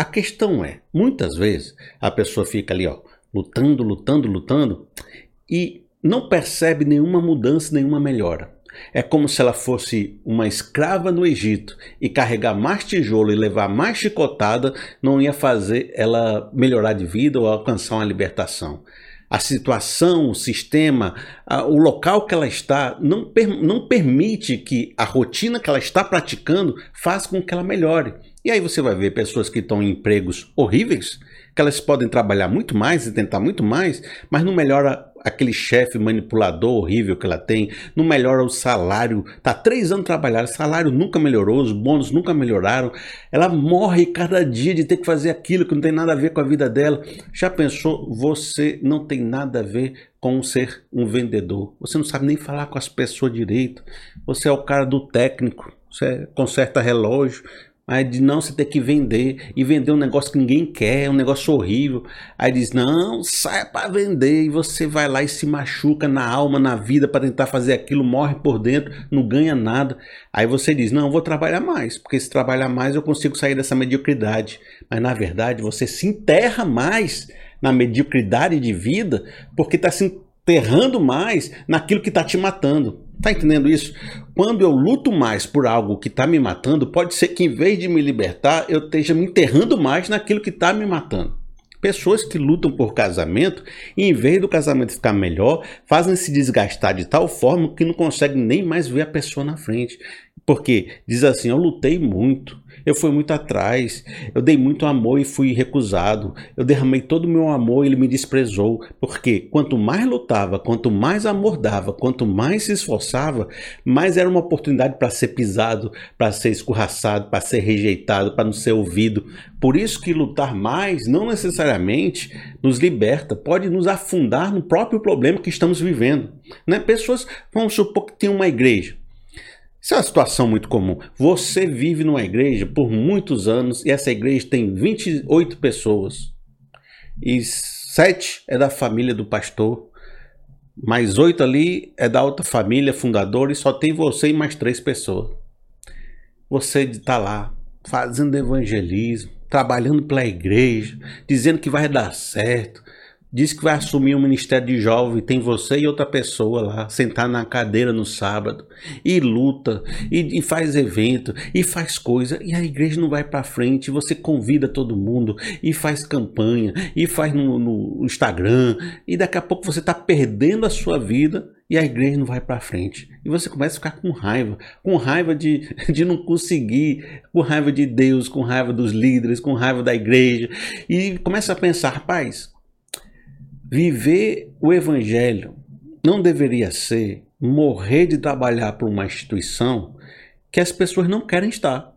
A questão é, muitas vezes a pessoa fica ali, ó, lutando, lutando, lutando e não percebe nenhuma mudança, nenhuma melhora. É como se ela fosse uma escrava no Egito e carregar mais tijolo e levar mais chicotada não ia fazer ela melhorar de vida ou alcançar uma libertação. A situação, o sistema, o local que ela está não, não permite que a rotina que ela está praticando faça com que ela melhore. E aí você vai ver pessoas que estão em empregos horríveis, que elas podem trabalhar muito mais e tentar muito mais, mas não melhora aquele chefe manipulador horrível que ela tem, não melhora o salário, tá três anos trabalhando, salário nunca melhorou, os bônus nunca melhoraram, ela morre cada dia de ter que fazer aquilo que não tem nada a ver com a vida dela. Já pensou? Você não tem nada a ver com ser um vendedor. Você não sabe nem falar com as pessoas direito. Você é o cara do técnico. Você conserta relógio, Aí de não, você ter que vender e vender um negócio que ninguém quer, um negócio horrível. Aí diz: "Não, saia para vender" e você vai lá e se machuca na alma, na vida para tentar fazer aquilo, morre por dentro, não ganha nada. Aí você diz: "Não, vou trabalhar mais, porque se trabalhar mais eu consigo sair dessa mediocridade". Mas na verdade, você se enterra mais na mediocridade de vida, porque está se enterrando mais naquilo que está te matando. Tá entendendo isso? Quando eu luto mais por algo que está me matando, pode ser que em vez de me libertar, eu esteja me enterrando mais naquilo que está me matando. Pessoas que lutam por casamento e em vez do casamento ficar melhor, fazem se desgastar de tal forma que não conseguem nem mais ver a pessoa na frente. Porque diz assim: Eu lutei muito, eu fui muito atrás, eu dei muito amor e fui recusado, eu derramei todo o meu amor e ele me desprezou. Porque quanto mais lutava, quanto mais amor dava, quanto mais se esforçava, mais era uma oportunidade para ser pisado, para ser escorraçado, para ser rejeitado, para não ser ouvido. Por isso que lutar mais não necessariamente nos liberta, pode nos afundar no próprio problema que estamos vivendo. Né? Pessoas, vamos supor que tem uma igreja. Isso é uma situação muito comum. Você vive numa igreja por muitos anos e essa igreja tem 28 pessoas. E sete é da família do pastor. Mais oito ali é da outra família fundadora e só tem você e mais três pessoas. Você está lá fazendo evangelismo, trabalhando pela igreja, dizendo que vai dar certo, Diz que vai assumir o ministério de jovem, tem você e outra pessoa lá, sentar na cadeira no sábado, e luta, e, e faz evento, e faz coisa, e a igreja não vai para frente, você convida todo mundo, e faz campanha, e faz no, no Instagram, e daqui a pouco você está perdendo a sua vida e a igreja não vai para frente. E você começa a ficar com raiva, com raiva de, de não conseguir, com raiva de Deus, com raiva dos líderes, com raiva da igreja, e começa a pensar, rapaz, Viver o evangelho não deveria ser morrer de trabalhar para uma instituição que as pessoas não querem estar.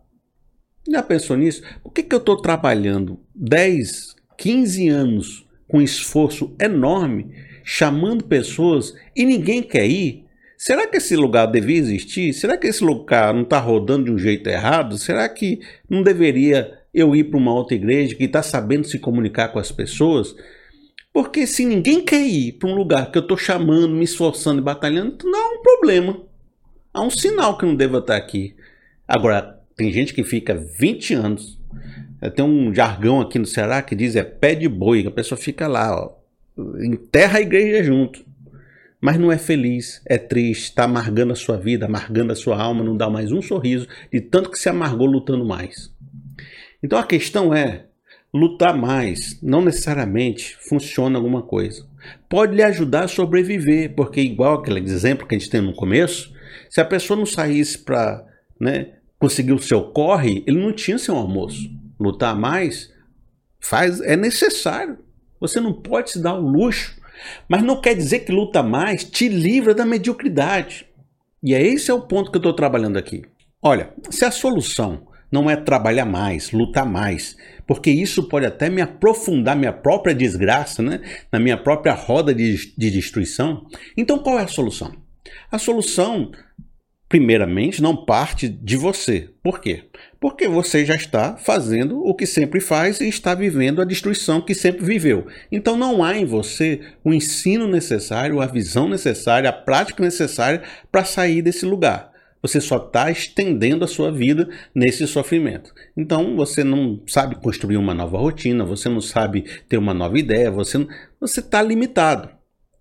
Já pensou nisso? Por que, que eu estou trabalhando 10, 15 anos com esforço enorme, chamando pessoas e ninguém quer ir? Será que esse lugar devia existir? Será que esse lugar não está rodando de um jeito errado? Será que não deveria eu ir para uma outra igreja que está sabendo se comunicar com as pessoas? Porque se ninguém quer ir para um lugar que eu estou chamando, me esforçando e batalhando, não há um problema. Há um sinal que não deva estar aqui. Agora, tem gente que fica 20 anos. Tem um jargão aqui no Ceará que diz é pé de boi. A pessoa fica lá, ó, enterra a igreja junto. Mas não é feliz, é triste, está amargando a sua vida, amargando a sua alma, não dá mais um sorriso, de tanto que se amargou lutando mais. Então a questão é: lutar mais não necessariamente funciona alguma coisa. Pode lhe ajudar a sobreviver, porque igual aquele exemplo que a gente tem no começo, se a pessoa não saísse para né, conseguir o seu corre, ele não tinha seu almoço. Lutar mais faz é necessário. Você não pode se dar o luxo, mas não quer dizer que luta mais te livra da mediocridade. E é esse é o ponto que eu estou trabalhando aqui. Olha, se a solução não é trabalhar mais, lutar mais, porque isso pode até me aprofundar minha própria desgraça, né? na minha própria roda de, de destruição. Então qual é a solução? A solução, primeiramente, não parte de você. Por quê? Porque você já está fazendo o que sempre faz e está vivendo a destruição que sempre viveu. Então não há em você o ensino necessário, a visão necessária, a prática necessária para sair desse lugar. Você só está estendendo a sua vida nesse sofrimento. Então você não sabe construir uma nova rotina, você não sabe ter uma nova ideia, você você está limitado.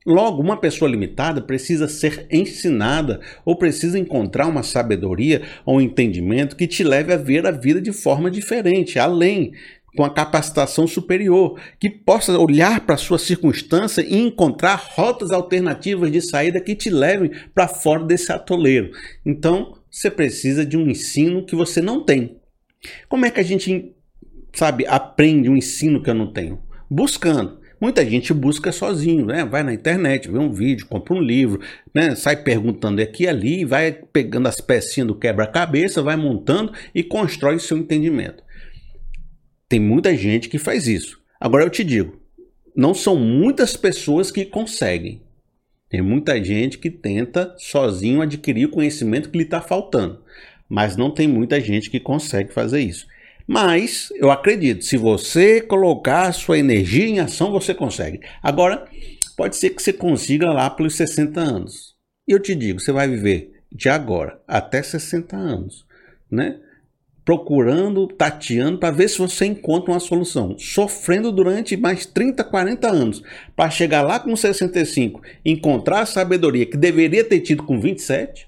Logo, uma pessoa limitada precisa ser ensinada ou precisa encontrar uma sabedoria ou um entendimento que te leve a ver a vida de forma diferente, além com a capacitação superior, que possa olhar para a sua circunstância e encontrar rotas alternativas de saída que te levem para fora desse atoleiro. Então, você precisa de um ensino que você não tem. Como é que a gente, sabe, aprende um ensino que eu não tenho? Buscando. Muita gente busca sozinho, né? Vai na internet, vê um vídeo, compra um livro, né? Sai perguntando aqui e ali, vai pegando as pecinhas do quebra-cabeça, vai montando e constrói seu entendimento. Tem muita gente que faz isso. Agora eu te digo, não são muitas pessoas que conseguem. Tem muita gente que tenta sozinho adquirir o conhecimento que lhe está faltando. Mas não tem muita gente que consegue fazer isso. Mas eu acredito, se você colocar sua energia em ação, você consegue. Agora, pode ser que você consiga lá pelos 60 anos. E eu te digo, você vai viver de agora até 60 anos, né? Procurando, tateando para ver se você encontra uma solução, sofrendo durante mais 30, 40 anos, para chegar lá com 65, encontrar a sabedoria que deveria ter tido com 27.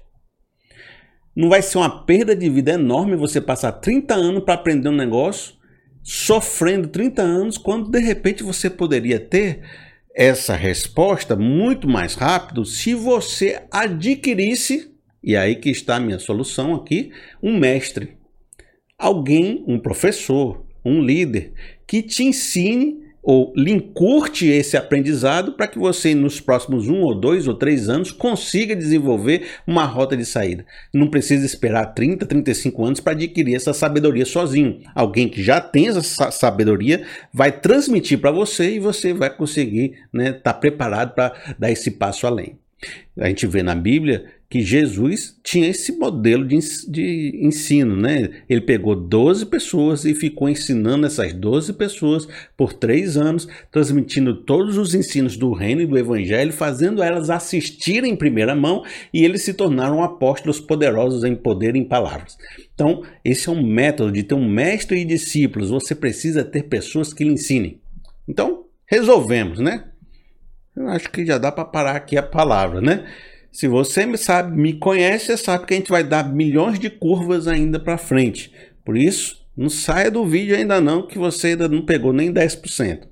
Não vai ser uma perda de vida enorme você passar 30 anos para aprender um negócio, sofrendo 30 anos, quando de repente você poderia ter essa resposta muito mais rápido se você adquirisse, e aí que está a minha solução aqui, um mestre alguém, um professor, um líder, que te ensine ou lhe encurte esse aprendizado para que você, nos próximos um ou dois ou três anos, consiga desenvolver uma rota de saída. Não precisa esperar 30, 35 anos para adquirir essa sabedoria sozinho. Alguém que já tem essa sabedoria vai transmitir para você e você vai conseguir estar né, tá preparado para dar esse passo além. A gente vê na Bíblia que Jesus tinha esse modelo de, de ensino, né? Ele pegou 12 pessoas e ficou ensinando essas 12 pessoas por três anos, transmitindo todos os ensinos do reino e do evangelho, fazendo elas assistirem em primeira mão e eles se tornaram apóstolos poderosos em poder e em palavras. Então, esse é um método de ter um mestre e discípulos. Você precisa ter pessoas que lhe ensinem. Então, resolvemos, né? Eu acho que já dá para parar aqui a palavra, né? Se você me sabe, me conhece, você sabe que a gente vai dar milhões de curvas ainda para frente. Por isso, não saia do vídeo ainda não, que você ainda não pegou nem 10%.